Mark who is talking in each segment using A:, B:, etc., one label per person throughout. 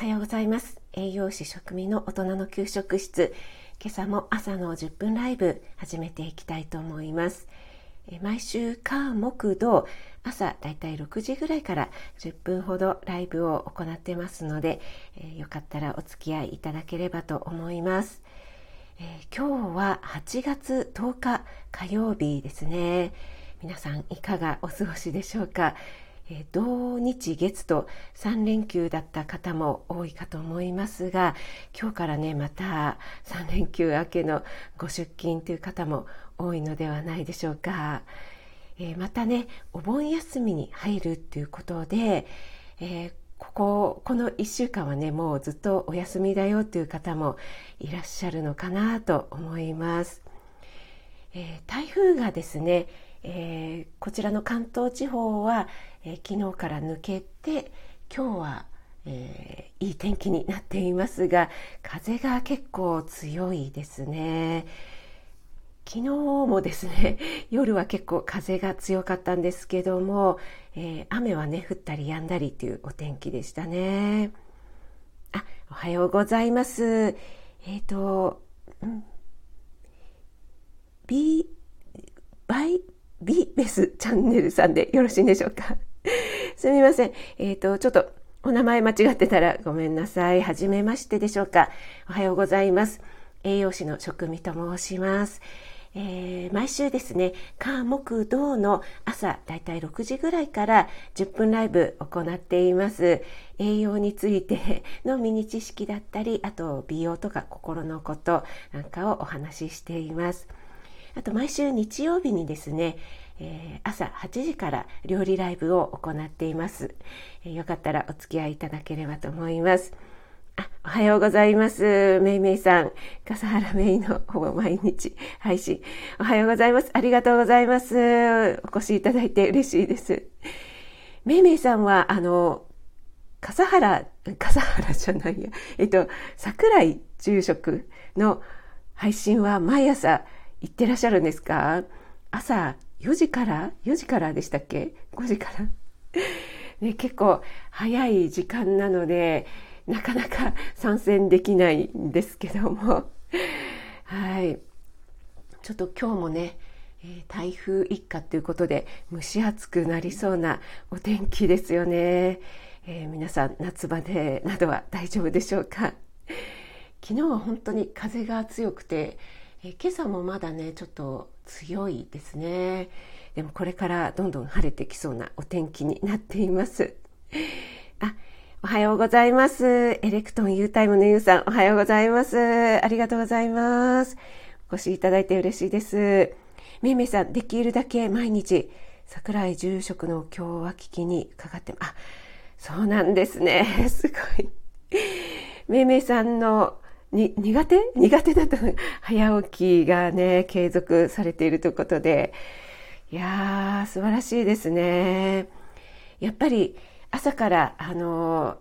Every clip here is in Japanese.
A: はようございます。栄養士食味の大人の給食室。今朝も朝の10分ライブ始めていきたいと思います。毎週火木土朝だいたい6時ぐらいから10分ほどライブを行ってますので、えー、よかったらお付き合いいただければと思います、え、今日は8月10日火曜日ですね。皆さんいかがお過ごしでしょうか？え土日月と3連休だった方も多いかと思いますが今日からねまた3連休明けのご出勤という方も多いのではないでしょうか、えー、またねお盆休みに入るということで、えー、こここの1週間はねもうずっとお休みだよという方もいらっしゃるのかなと思います、えー、台風がですねえー、こちらの関東地方は、えー、昨日から抜けて今日は、えー、いい天気になっていますが風が結構強いですね。昨日もですね 夜は結構風が強かったんですけども、えー、雨はね降ったり止んだりというお天気でしたね。あおはようございます。えっ、ー、と、うん、B バイビベスチャンネルさんでよろしいんでしょうか？すみません。えっ、ー、と、ちょっとお名前間違ってたらごめんなさい。はじめましてでしょうか？おはようございます。栄養士の食味と申します。えー、毎週ですね、火木土の朝だいたい6時ぐらいから10分ライブ行っています。栄養について のミニ知識だったり、あと美容とか心のことなんかをお話ししています。あと毎週日曜日にですね、えー、朝8時から料理ライブを行っています、えー、よかったらお付き合いいただければと思います。あおはようございます。めいめいさん。笠原めいのほぼ毎日配信。おはようございます。ありがとうございます。お越しいただいて嬉しいです。めいめいさんは、あの、笠原、笠原 じゃないや、えっと、桜井住職の配信は毎朝行ってらっしゃるんですか？朝4時から？4時からでしたっけ？5時から？ね、結構早い時間なのでなかなか参戦できないんですけども。はい。ちょっと今日もね台風一過ということで蒸し暑くなりそうなお天気ですよね、えー、皆さん夏バテなどは大丈夫でしょうか？昨日は本当に風が強くてえ今朝もまだねちょっと強いですね。でもこれからどんどん晴れてきそうなお天気になっています。あおはようございます。エレクトン U タイムの U さんおはようございます。ありがとうございます。お越しいただいて嬉しいです。めいめいさんできるだけ毎日桜井住職の今日は聞きにかかってあそうなんですね。すごい。めいめいさんのに苦手？苦手だった 早起きがね、継続されているということで、いやー、素晴らしいですね。やっぱり朝から、あの、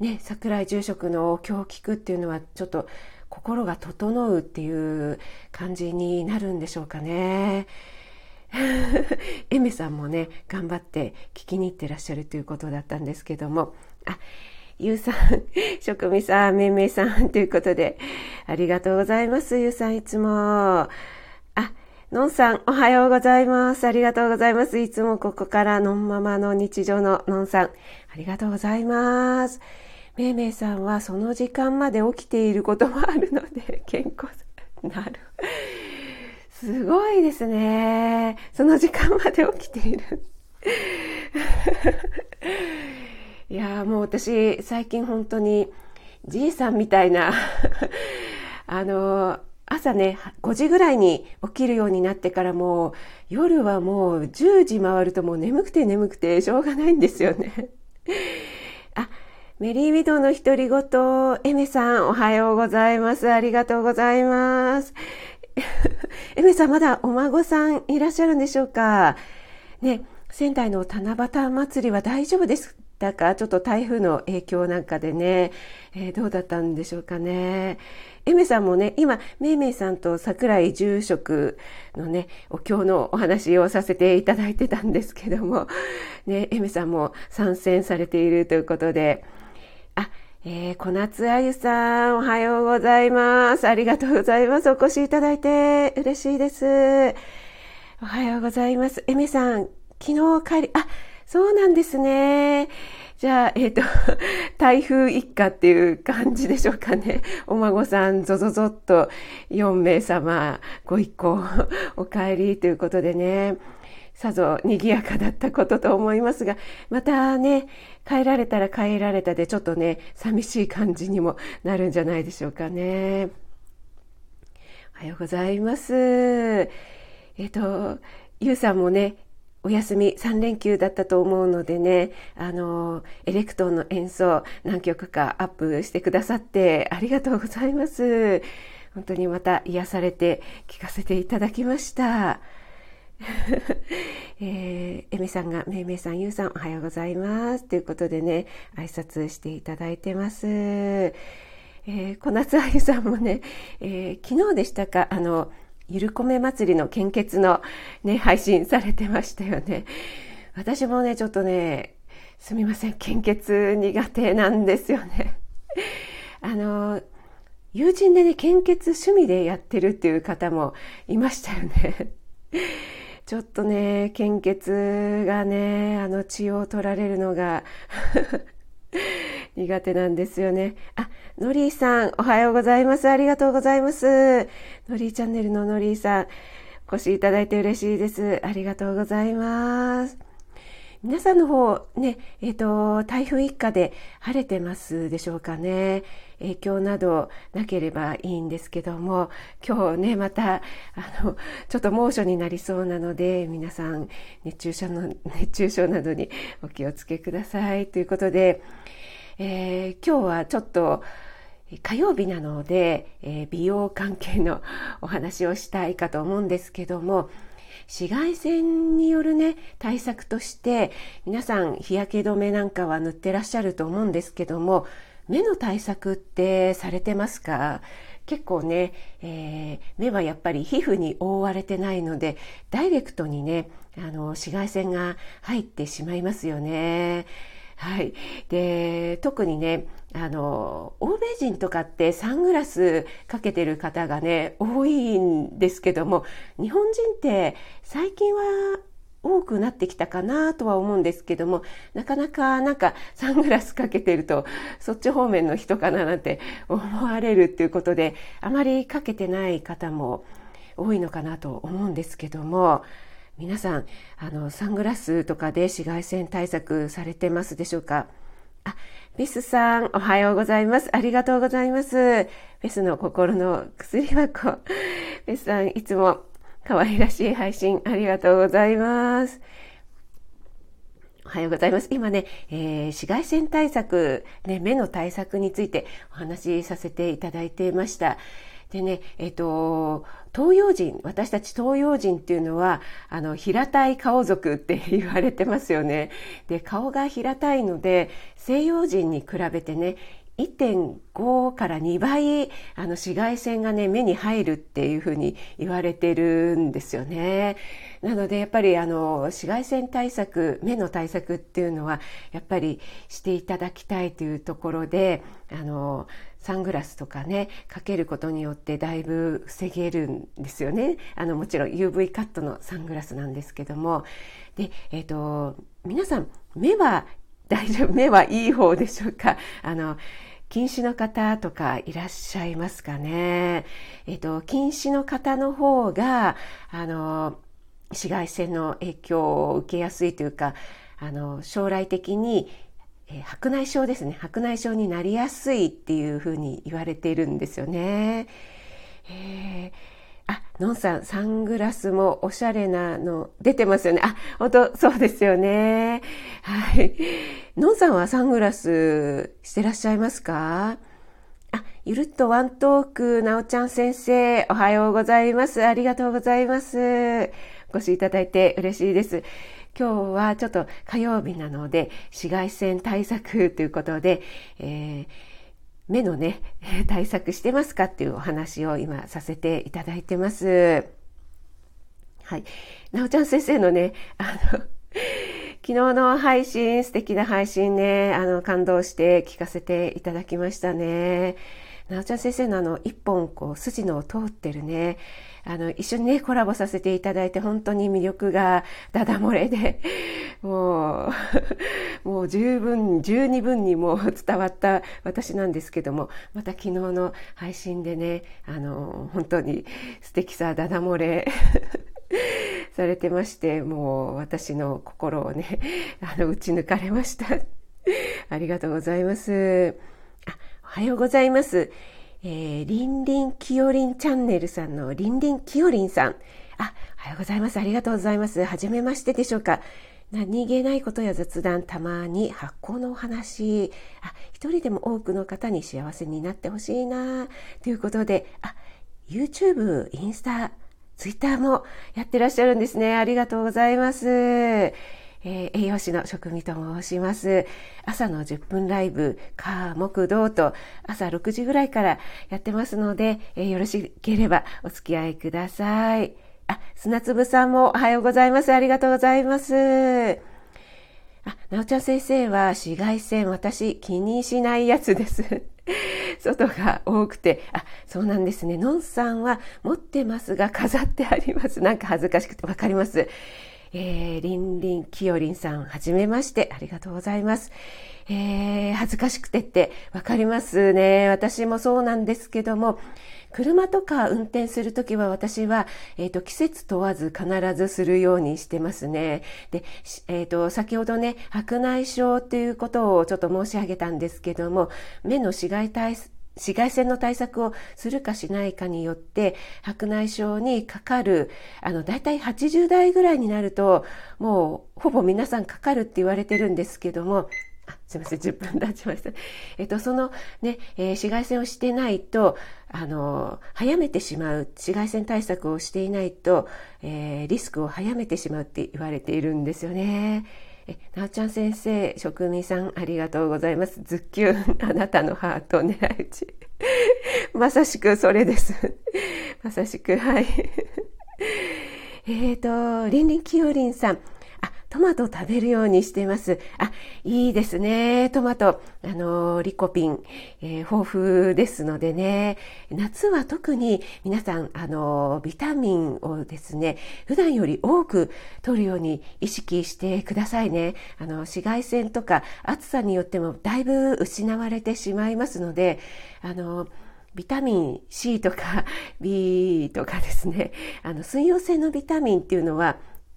A: ね、桜井住職のお経を聞くっていうのは、ちょっと心が整うっていう感じになるんでしょうかね。エメさんもね、頑張って聞きに行ってらっしゃるということだったんですけども、あ、ゆうさん、職味さん、めいめいさんということで、ありがとうございます。ゆうさん、いつも。あ、のんさん、おはようございます。ありがとうございます。いつもここからのんままの日常ののんさん、ありがとうございます。めいめいさんはその時間まで起きていることもあるので、健康なる。すごいですね。その時間まで起きている。いやもう私最近本当にじいさんみたいな あの朝ね5時ぐらいに起きるようになってからもう夜はもう10時回るともう眠くて眠くてしょうがないんですよね。あメリーウィドウの独り言エメさんおはようございます。ありがとうございます。エメさんまだお孫さんいらっしゃるんでしょうか？ね仙台の七夕祭りは大丈夫ですだからちょっと台風の影響なんかでね、えー、どうだったんでしょうかね。エメさんもね、今、めいめいさんと桜井住職のね、お経のお話をさせていただいてたんですけども、ね、エメさんも参戦されているということで、あ、えー、小夏あゆさん、おはようございます。ありがとうございます。お越しいただいて嬉しいです。おはようございます。エメさん、昨日帰り、あ、そうなんですね。じゃあ、えっ、ー、と、台風一過っていう感じでしょうかね。お孫さん、ぞぞぞっと4名様ご一行お帰りということでね。さぞ賑やかだったことと思いますが、またね、帰られたら帰られたでちょっとね、寂しい感じにもなるんじゃないでしょうかね。おはようございます。えっ、ー、と、ゆうさんもね、お休み3連休だったと思うのでね、あの、エレクトーンの演奏何曲かアップしてくださってありがとうございます。本当にまた癒されて聞かせていただきました。えー、エミさんが、めいめいさん、ゆうさん、おはようございます。ということでね、挨拶していただいてます。えー、小夏あゆさんもね、えー、昨日でしたか、あの、ゆるこめ祭りの献血のね、配信されてましたよね。私もね、ちょっとね、すみません、献血苦手なんですよね。あの、友人でね、献血趣味でやってるっていう方もいましたよね。ちょっとね、献血がね、あの血を取られるのが 苦手なんですよね。あ、のりーさん、おはようございます。ありがとうございます。のりーチャンネルののりーさん、お越しいただいて嬉しいです。ありがとうございます。皆さんの方、ね、えっ、ー、と、台風一過で晴れてますでしょうかね。影響などなければいいんですけども、今日ね、また、あの、ちょっと猛暑になりそうなので、皆さん、熱中症の、熱中症などにお気をつけください。ということで、えー、今日はちょっと、火曜日なので、えー、美容関係のお話をしたいかと思うんですけども、紫外線によるね、対策として、皆さん日焼け止めなんかは塗ってらっしゃると思うんですけども、目の対策ってされてますか？結構ね、えー、目はやっぱり皮膚に覆われてないので、ダイレクトにね、あの、紫外線が入ってしまいますよね。はい。で、特にね、あの、欧米人とかってサングラスかけてる方がね、多いんですけども、日本人って最近は多くなってきたかなとは思うんですけども、なかなかなんかサングラスかけてると、そっち方面の人かななんて思われるっていうことで、あまりかけてない方も多いのかなと思うんですけども、皆さん、あの、サングラスとかで紫外線対策されてますでしょうか？あ、ベスさん、おはようございます。ありがとうございます。ベスの心の薬箱。ベスさん、いつも可愛らしい配信ありがとうございます。おはようございます。今ね、えー、紫外線対策、ね、目の対策についてお話しさせていただいていました。でね、えっ、ー、と、東洋人、私たち東洋人っていうのは、あの、平たい顔族って言われてますよね。で、顔が平たいので、西洋人に比べてね、1.5から2倍あの紫外線がね目に入るっていうふうに言われてるんですよね。なのでやっぱりあの紫外線対策目の対策っていうのはやっぱりしていただきたいというところであのサングラスとかねかけることによってだいぶ防げるんですよね。あのもちろん UV カットのサングラスなんですけどもで、えーと皆さん目は大丈夫？目はいい方でしょうか？あの近視の方とかいらっしゃいますかね？えっと、近視の方の方が、あの、紫外線の影響を受けやすいというか、あの、将来的に、えー、白内障ですね。白内障になりやすいっていうふうに言われているんですよね。えー、のんさん、サングラスもおしゃれなの出てますよね。あ、本当そうですよね。はい。のんさんはサングラスしてらっしゃいますか？あ、ゆるっとワントーク、なおちゃん先生、おはようございます。ありがとうございます。お越しいただいて嬉しいです。今日はちょっと火曜日なので、紫外線対策ということで、えー目のね、対策してますかっていうお話を今させていただいてます。はい。なおちゃん先生のね、あの、昨日の配信、素敵な配信ね、あの、感動して聞かせていただきましたね。なおちゃん先生のあの、一本こう、筋の通ってるね、あの、一緒にね、コラボさせていただいて、本当に魅力がダダ漏れで、もう、もう十分、十二分にもう 伝わった私なんですけども、また昨日の配信でね、あの、本当に素敵さダダ漏れされてまして、もう私の心をね、あの、打ち抜かれました。ありがとうございます。あ、おはようございます。えー、リンリンキヨリンチャンネルさんのリンリンキヨリンさん。あ、おはようございます。ありがとうございます。はじめましてでしょうか。何気ないことや雑談、たまに発酵のお話、あ、一人でも多くの方に幸せになってほしいな、ということで、あ、YouTube、インスタ、Twitter もやってらっしゃるんですね。ありがとうございます。えー、栄養士の職味と申します。朝の10分ライブ、火、木、土と朝6時ぐらいからやってますので、えー、よろしければお付き合いください。あ、砂粒さんもおはようございます。ありがとうございます。あ、なおちゃん先生は紫外線私気にしないやつです。外が多くて、あ、そうなんですね。のんさんは持ってますが飾ってあります。なんか恥ずかしくてわかります。えー、りんりんきよりんさん、はじめまして、ありがとうございます。えー、恥ずかしくてってわかりますね。私もそうなんですけども、車とか運転するときは私は、えっ、ー、と、季節問わず必ずするようにしてますね。で、えっ、ー、と、先ほどね、白内障っていうことをちょっと申し上げたんですけども、目の紫外対紫外線の対策をするかしないかによって白内障にかかるあの大体80代ぐらいになるともうほぼ皆さんかかるって言われてるんですけどもあすいません10分経ちました。えっとそのね、えー、紫外線をしてないとあの早めてしまう紫外線対策をしていないと、えー、リスクを早めてしまうって言われているんですよね。え、なおちゃん先生、職人さん、ありがとうございます。ズッキュン、あなたのハート狙い撃ち。まさしくそれです。まさしく、はい。えっと、りんりんきよりんさん、トマト食べるようにしてます。あ、いいですね。トマト、あの、リコピン、えー、豊富ですのでね。夏は特に皆さん、あの、ビタミンをですね、普段より多く取るように意識してくださいね。あの、紫外線とか暑さによってもだいぶ失われてしまいますので、あの、ビタミン C とか B とかですね、あの、水溶性のビタミンっていうのは、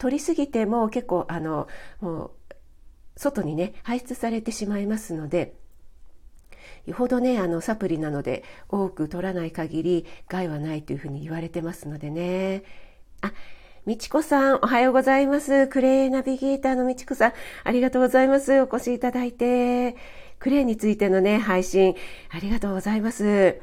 A: 取りすぎても結構あのもう外にね排出されてしまいますのでよほどねあのサプリなので多く取らない限り害はないというふうに言われてますのでねあみちこさん、おはようございます。クレイナビゲーターのみちこさん、ありがとうございます。お越しいただいて。クレイについてのね、配信、ありがとうございます。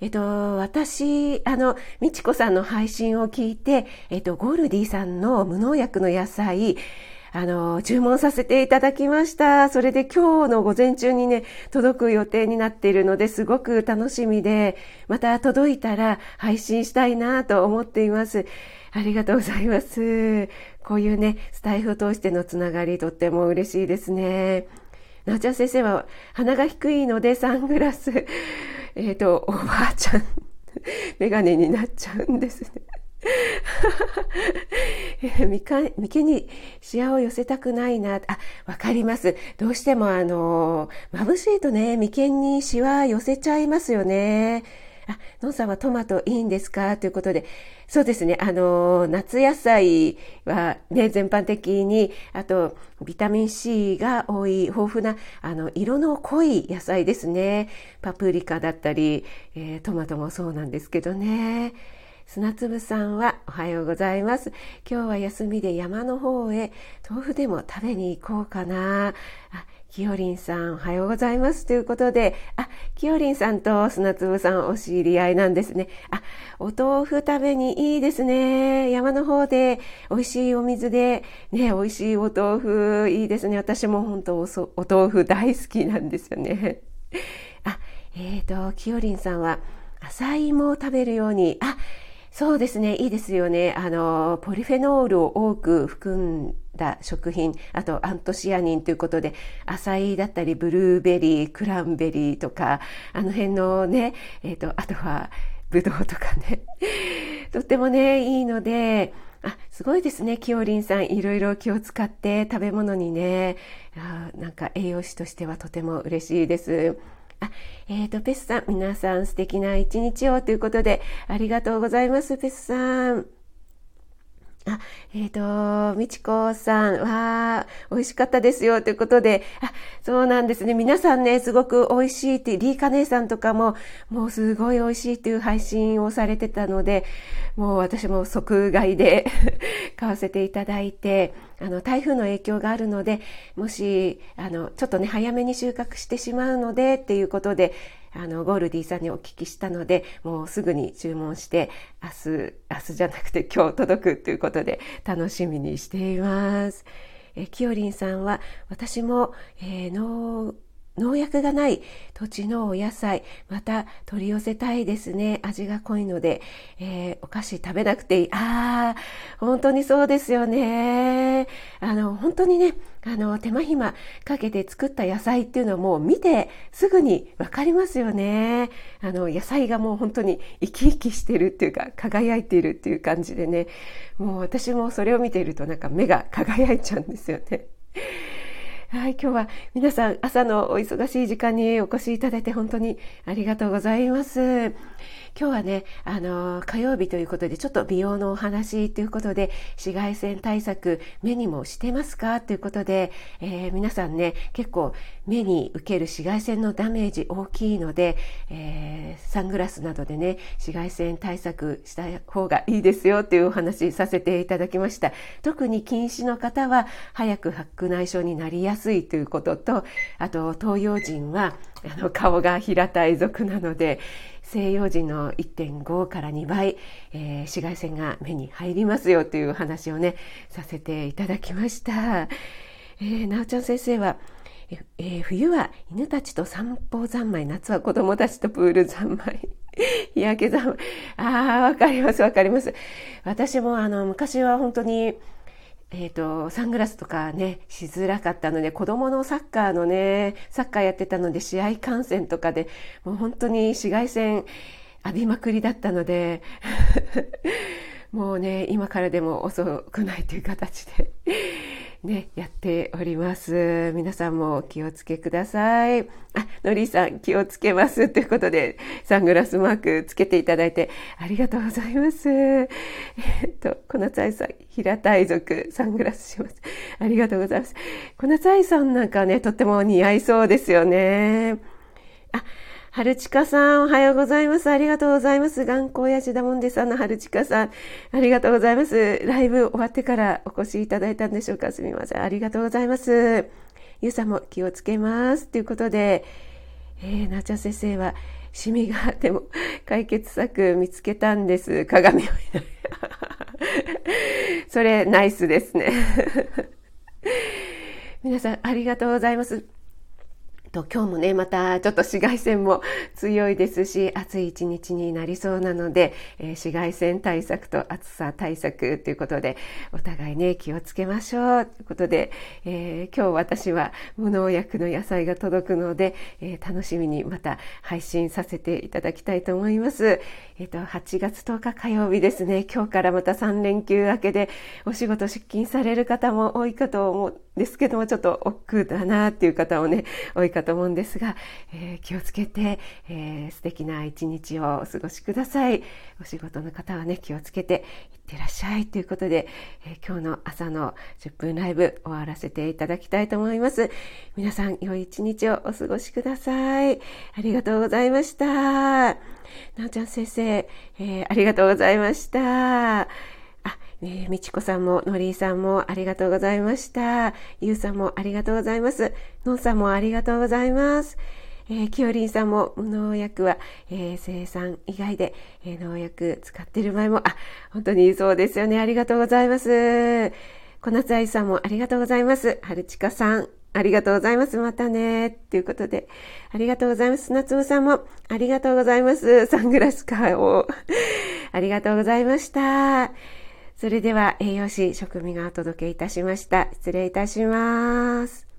A: えっと、私、あの、みちこさんの配信を聞いて、えっと、ゴールディさんの無農薬の野菜、あの、注文させていただきました。それで今日の午前中にね、届く予定になっているので、すごく楽しみで、また届いたら配信したいなと思っています。ありがとうございます。こういうね、スタイフを通してのつながり、とっても嬉しいですね。なおちゃん先生は鼻が低いのでサングラスえっ、ー、と、おばあちゃん、メガネになっちゃうんですね。眉間眉間にしわを寄せたくないな。あ、わかります。どうしてもあの、眩しいとね、眉間にしわ寄せちゃいますよね。あ、のんさんはトマトいいんですか？ということで、そうですね、あの、夏野菜はね、全般的に、あと、ビタミン C が多い、豊富な、あの、色の濃い野菜ですね。パプリカだったり、えー、トマトもそうなんですけどね。砂粒さんはおはようございます。今日は休みで山の方へ豆腐でも食べに行こうかな。あきよりんさん、おはようございます。ということで、あ、きよりんさんと砂粒さんお知り合いなんですね。あ、お豆腐食べにいいですね。山の方で美味しいお水で、ね、美味しいお豆腐いいですね。私も本当おお豆腐大好きなんですよね。あ、えっ、ー、と、きよりんさんは、浅い芋を食べるように、あ、そうですね、いいですよね。あの、ポリフェノールを多く含んった食品、あとアントシアニンということで、アサイだったり、ブルーベリー、クランベリーとか、あの辺のね、えっ、ー、と、あとは、ブドウとかね、とってもね、いいので、あ、すごいですね。きよりんさん、いろいろ気を使って食べ物にね、なんか栄養士としてはとても嬉しいです。あ、えっ、ー、と、ペスさん、皆さん素敵な一日をということで、ありがとうございます、ペスさん。あ、えっ、ー、と、みちこさん、わー、美味しかったですよ、ということで、あ、そうなんですね。皆さんね、すごく美味しいって、リーカ姉さんとかも、もうすごい美味しいっていう配信をされてたので、もう私も即買いで 買わせていただいて、あの、台風の影響があるので、もし、あの、ちょっとね、早めに収穫してしまうので、っていうことで、あの、ゴールディさんにお聞きしたので、もうすぐに注文して、明日、明日じゃなくて今日届くということで、楽しみにしています。えきよりんさんは、私も、えー、農農薬がない土地のお野菜、また取り寄せたいですね。味が濃いので、えー、お菓子食べなくていい。ああ、本当にそうですよね。あの、本当にね、あの、手間暇かけて作った野菜っていうのはもう見てすぐにわかりますよね。あの、野菜がもう本当に生き生きしてるっていうか、輝いているっていう感じでね、もう私もそれを見ているとなんか目が輝いちゃうんですよね。はい、今日は皆さん朝のお忙しい時間にお越しいただいて本当にありがとうございます。今日はね、あの、火曜日ということで、ちょっと美容のお話ということで、紫外線対策、目にもしてますかということで、えー、皆さんね、結構目に受ける紫外線のダメージ大きいので、えー、サングラスなどでね、紫外線対策した方がいいですよっていうお話させていただきました。特に近視の方は、早く白内障になりやすいということと、あと、東洋人は、あの、顔が平たい族なので、西洋人の1.5から2倍、えー、紫外線が目に入りますよという話をね、させていただきました。えー、なおちゃん先生は、えー、冬は犬たちと散歩三昧、夏は子供たちとプール三昧。日焼け三昧。ああ、わかります、わかります。私もあの、昔は本当に、えっ、ー、と、サングラスとかね、しづらかったので、子供のサッカーのね、サッカーやってたので、試合観戦とかで、もう本当に紫外線浴びまくりだったので、もうね、今からでも遅くないという形で。ね、やっております。皆さんもお気をつけください。あ、のりさん気をつけますということで、サングラスマークつけていただいてありがとうございます。えっと、小夏愛さん、平たい族、サングラスします。ありがとうございます。小夏愛さんなんかね、とっても似合いそうですよね。あ、春近さん、おはようございます。ありがとうございます。頑固親父だもんでさんの春近さん、ありがとうございます。ライブ終わってからお越しいただいたんでしょうかすみません。ありがとうございます。ゆうさんも気をつけます。ということで、えー、なちゃ先生は、シミがあっても解決策見つけたんです。鏡を見ない。それ、ナイスですね。皆さん、ありがとうございます。と今日もね、またちょっと紫外線も強いですし、暑い一日になりそうなので、えー、紫外線対策と暑さ対策ということで、お互いね、気をつけましょうということで、えー、今日私は無農薬の野菜が届くので、えー、楽しみにまた配信させていただきたいと思います。えっ、と、8月10日火曜日ですね、今日からまた3連休明けでお仕事出勤される方も多いかと思うんですけども、ちょっと億劫だなっていう方もね、多いかと思うんですが、えー、気をつけて、えー、素敵な一日をお過ごしください。お仕事の方はね、気をつけていってらっしゃいということで、えー、今日の朝の10分ライブ終わらせていただきたいと思います。皆さん、良い一日をお過ごしください。ありがとうございました。なおちゃん先生、えー、ありがとうございました。えー、みちこさんも、のりーさんもありがとうございました。ゆうさんもありがとうございます。のんさんもありがとうございます。えー、きよりんさんも無農薬は、えー、生産以外で、えー、農薬使ってる場合も、あ、本当にそうですよね。ありがとうございます。小夏愛さんもありがとうございます。春近さん、ありがとうございます。またね。ということで、ありがとうございます。夏つさんも、ありがとうございます。サングラス買おう。ありがとうございました。それでは栄養士食味がお届けいたしました。失礼いたします。